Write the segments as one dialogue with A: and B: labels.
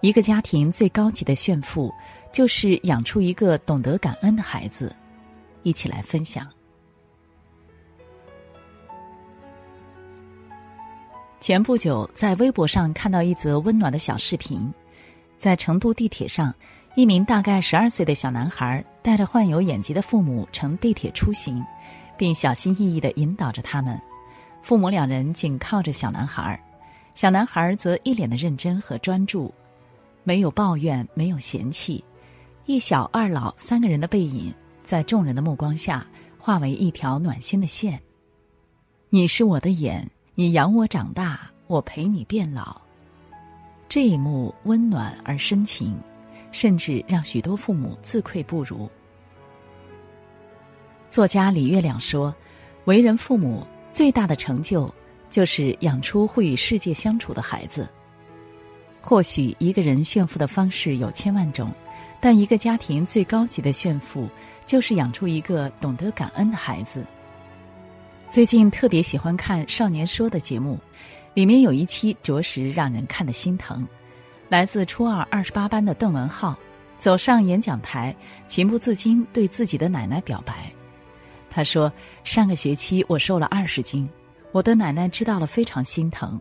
A: 一个家庭最高级的炫富，就是养出一个懂得感恩的孩子。一起来分享。前不久，在微博上看到一则温暖的小视频，在成都地铁上，一名大概十二岁的小男孩带着患有眼疾的父母乘地铁出行，并小心翼翼的引导着他们。父母两人紧靠着小男孩，小男孩则一脸的认真和专注，没有抱怨，没有嫌弃。一小二老三个人的背影，在众人的目光下化为一条暖心的线。你是我的眼。你养我长大，我陪你变老。这一幕温暖而深情，甚至让许多父母自愧不如。作家李月亮说：“为人父母最大的成就，就是养出会与世界相处的孩子。或许一个人炫富的方式有千万种，但一个家庭最高级的炫富，就是养出一个懂得感恩的孩子。”最近特别喜欢看《少年说》的节目，里面有一期着实让人看得心疼。来自初二二十八班的邓文浩走上演讲台，情不自禁对自己的奶奶表白。他说：“上个学期我瘦了二十斤，我的奶奶知道了非常心疼，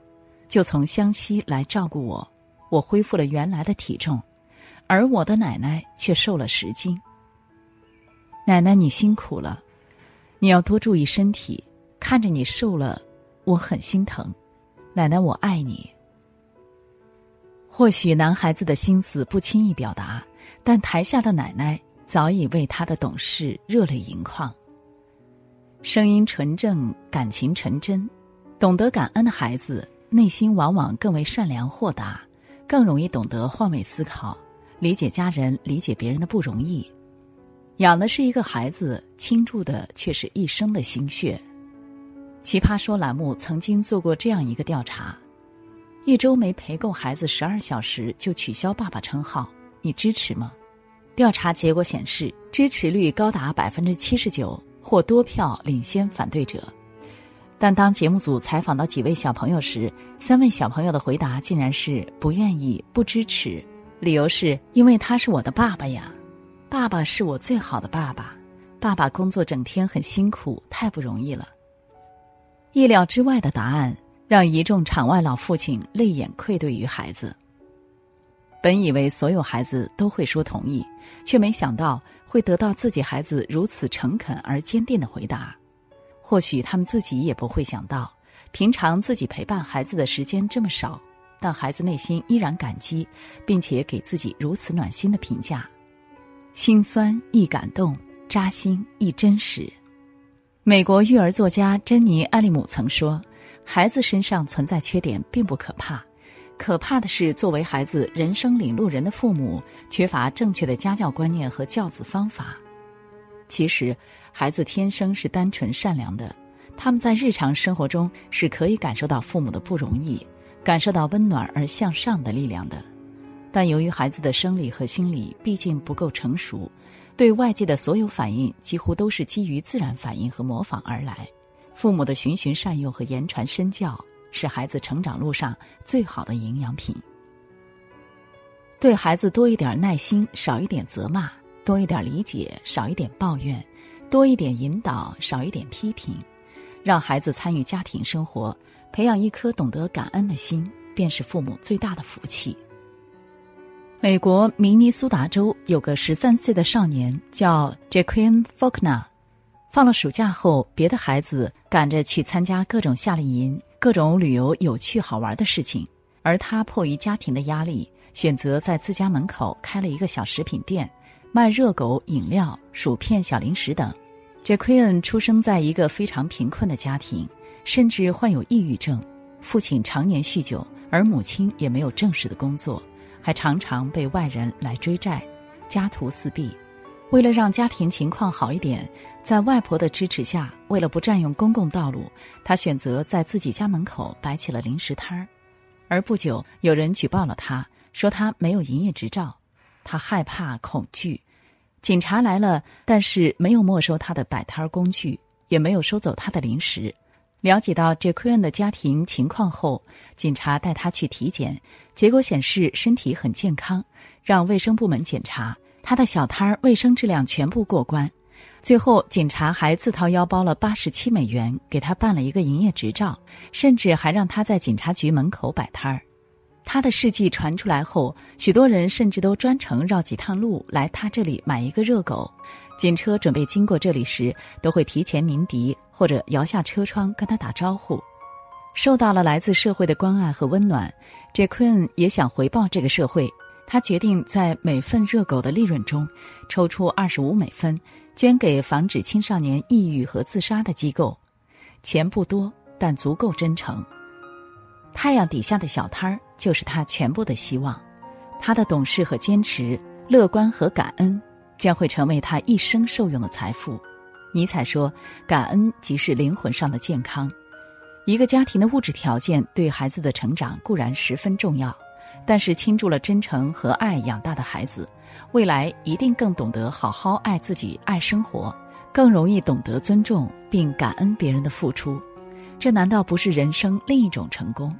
A: 就从湘西来照顾我，我恢复了原来的体重，而我的奶奶却瘦了十斤。奶奶你辛苦了，你要多注意身体。”看着你瘦了，我很心疼，奶奶我爱你。或许男孩子的心思不轻易表达，但台下的奶奶早已为他的懂事热泪盈眶。声音纯正，感情纯真，懂得感恩的孩子，内心往往更为善良豁达，更容易懂得换位思考，理解家人，理解别人的不容易。养的是一个孩子，倾注的却是一生的心血。奇葩说栏目曾经做过这样一个调查：一周没陪够孩子十二小时就取消爸爸称号，你支持吗？调查结果显示，支持率高达百分之七十九，或多票领先反对者。但当节目组采访到几位小朋友时，三位小朋友的回答竟然是不愿意、不支持，理由是因为他是我的爸爸呀，爸爸是我最好的爸爸，爸爸工作整天很辛苦，太不容易了。意料之外的答案让一众场外老父亲泪眼愧对于孩子。本以为所有孩子都会说同意，却没想到会得到自己孩子如此诚恳而坚定的回答。或许他们自己也不会想到，平常自己陪伴孩子的时间这么少，但孩子内心依然感激，并且给自己如此暖心的评价，心酸亦感动，扎心亦真实。美国育儿作家珍妮·艾利姆曾说：“孩子身上存在缺点并不可怕，可怕的是作为孩子人生领路人的父母缺乏正确的家教观念和教子方法。其实，孩子天生是单纯善良的，他们在日常生活中是可以感受到父母的不容易，感受到温暖而向上的力量的。但由于孩子的生理和心理毕竟不够成熟。”对外界的所有反应几乎都是基于自然反应和模仿而来，父母的循循善诱和言传身教是孩子成长路上最好的营养品。对孩子多一点耐心，少一点责骂；多一点理解，少一点抱怨；多一点引导，少一点批评，让孩子参与家庭生活，培养一颗懂得感恩的心，便是父母最大的福气。美国明尼苏达州有个十三岁的少年叫 Jacquin Faulkner，放了暑假后，别的孩子赶着去参加各种夏令营、各种旅游有趣好玩的事情，而他迫于家庭的压力，选择在自家门口开了一个小食品店，卖热狗、饮料、薯片、小零食等。Jacqueline 出生在一个非常贫困的家庭，甚至患有抑郁症，父亲常年酗酒，而母亲也没有正式的工作。还常常被外人来追债，家徒四壁。为了让家庭情况好一点，在外婆的支持下，为了不占用公共道路，他选择在自己家门口摆起了零食摊儿。而不久，有人举报了他，说他没有营业执照。他害怕恐惧，警察来了，但是没有没收他的摆摊儿工具，也没有收走他的零食。了解到 j a q u i n 的家庭情况后，警察带他去体检，结果显示身体很健康，让卫生部门检查，他的小摊儿卫生质量全部过关。最后，警察还自掏腰包了八十七美元给他办了一个营业执照，甚至还让他在警察局门口摆摊儿。他的事迹传出来后，许多人甚至都专程绕几趟路来他这里买一个热狗。警车准备经过这里时，都会提前鸣笛或者摇下车窗跟他打招呼。受到了来自社会的关爱和温暖，Jacqueline 也想回报这个社会。他决定在每份热狗的利润中，抽出二十五美分，捐给防止青少年抑郁和自杀的机构。钱不多，但足够真诚。太阳底下的小摊儿就是他全部的希望，他的懂事和坚持、乐观和感恩，将会成为他一生受用的财富。尼采说：“感恩即是灵魂上的健康。”一个家庭的物质条件对孩子的成长固然十分重要，但是倾注了真诚和爱养大的孩子，未来一定更懂得好好爱自己、爱生活，更容易懂得尊重并感恩别人的付出。这难道不是人生另一种成功？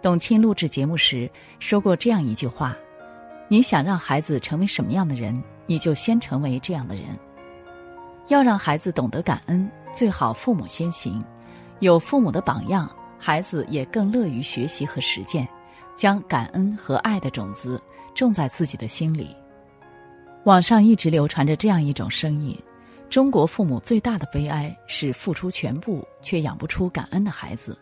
A: 董卿录制节目时说过这样一句话：“你想让孩子成为什么样的人，你就先成为这样的人。要让孩子懂得感恩，最好父母先行。有父母的榜样，孩子也更乐于学习和实践，将感恩和爱的种子种在自己的心里。”网上一直流传着这样一种声音：中国父母最大的悲哀是付出全部却养不出感恩的孩子。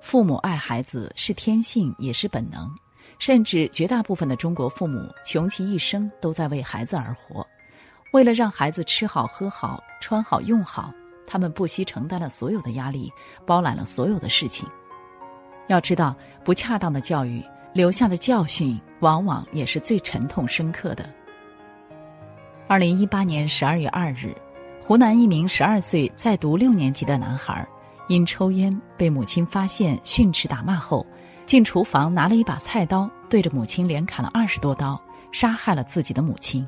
A: 父母爱孩子是天性，也是本能，甚至绝大部分的中国父母穷其一生都在为孩子而活，为了让孩子吃好、喝好、穿好、用好，他们不惜承担了所有的压力，包揽了所有的事情。要知道，不恰当的教育留下的教训，往往也是最沉痛深刻的。二零一八年十二月二日，湖南一名十二岁在读六年级的男孩。因抽烟被母亲发现训斥打骂后，进厨房拿了一把菜刀，对着母亲连砍了二十多刀，杀害了自己的母亲。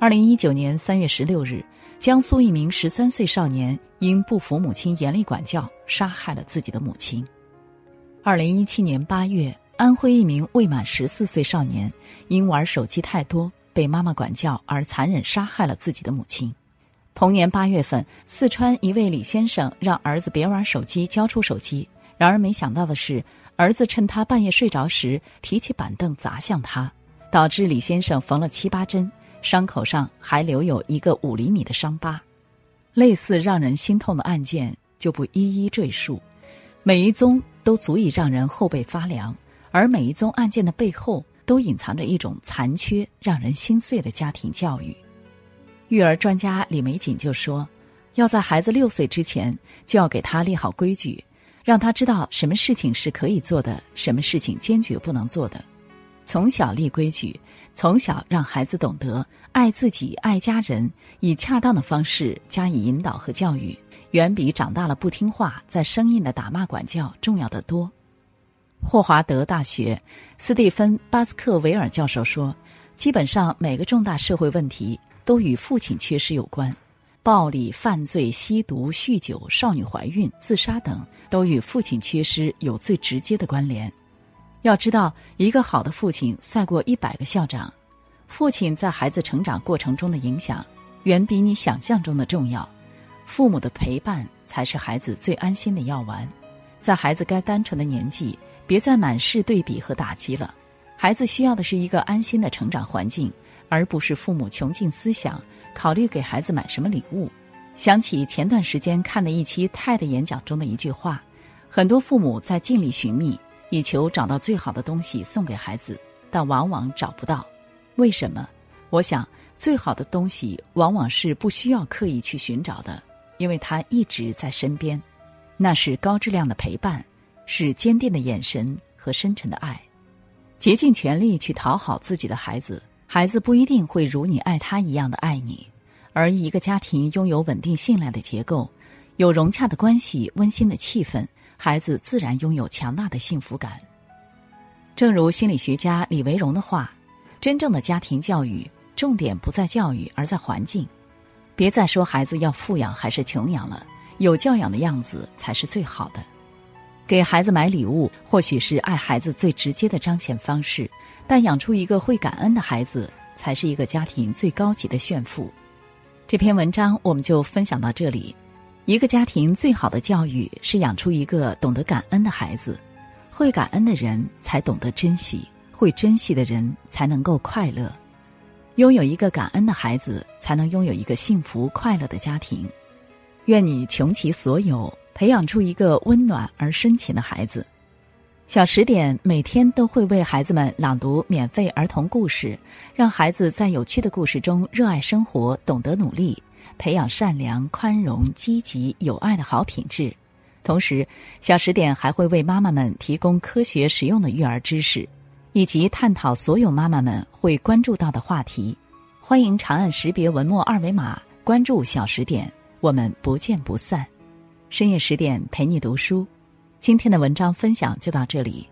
A: 二零一九年三月十六日，江苏一名十三岁少年因不服母亲严厉管教，杀害了自己的母亲。二零一七年八月，安徽一名未满十四岁少年因玩手机太多，被妈妈管教而残忍杀害了自己的母亲。同年八月份，四川一位李先生让儿子别玩手机，交出手机。然而没想到的是，儿子趁他半夜睡着时，提起板凳砸向他，导致李先生缝了七八针，伤口上还留有一个五厘米的伤疤。类似让人心痛的案件就不一一赘述，每一宗都足以让人后背发凉，而每一宗案件的背后都隐藏着一种残缺、让人心碎的家庭教育。育儿专家李玫瑾就说：“要在孩子六岁之前，就要给他立好规矩，让他知道什么事情是可以做的，什么事情坚决不能做的。从小立规矩，从小让孩子懂得爱自己、爱家人，以恰当的方式加以引导和教育，远比长大了不听话、再生硬的打骂管教重要的多。”霍华德大学斯蒂芬·巴斯克维尔教授说：“基本上每个重大社会问题。”都与父亲缺失有关，暴力、犯罪、吸毒、酗酒、少女怀孕、自杀等，都与父亲缺失有最直接的关联。要知道，一个好的父亲赛过一百个校长。父亲在孩子成长过程中的影响，远比你想象中的重要。父母的陪伴才是孩子最安心的药丸。在孩子该单纯的年纪，别再满是对比和打击了。孩子需要的是一个安心的成长环境。而不是父母穷尽思想考虑给孩子买什么礼物。想起前段时间看的一期泰的演讲中的一句话：很多父母在尽力寻觅，以求找到最好的东西送给孩子，但往往找不到。为什么？我想，最好的东西往往是不需要刻意去寻找的，因为他一直在身边。那是高质量的陪伴，是坚定的眼神和深沉的爱。竭尽全力去讨好自己的孩子。孩子不一定会如你爱他一样的爱你，而一个家庭拥有稳定信赖的结构，有融洽的关系、温馨的气氛，孩子自然拥有强大的幸福感。正如心理学家李维荣的话：“真正的家庭教育，重点不在教育，而在环境。别再说孩子要富养还是穷养了，有教养的样子才是最好的。给孩子买礼物，或许是爱孩子最直接的彰显方式，但养出一个会感恩的孩子，才是一个家庭最高级的炫富。这篇文章我们就分享到这里。一个家庭最好的教育是养出一个懂得感恩的孩子，会感恩的人才懂得珍惜，会珍惜的人才能够快乐。拥有一个感恩的孩子，才能拥有一个幸福快乐的家庭。愿你穷其所有。培养出一个温暖而深情的孩子。小十点每天都会为孩子们朗读免费儿童故事，让孩子在有趣的故事中热爱生活，懂得努力，培养善良、宽容、积极、有爱的好品质。同时，小十点还会为妈妈们提供科学实用的育儿知识，以及探讨所有妈妈们会关注到的话题。欢迎长按识别文末二维码关注小十点，我们不见不散。深夜十点陪你读书，今天的文章分享就到这里。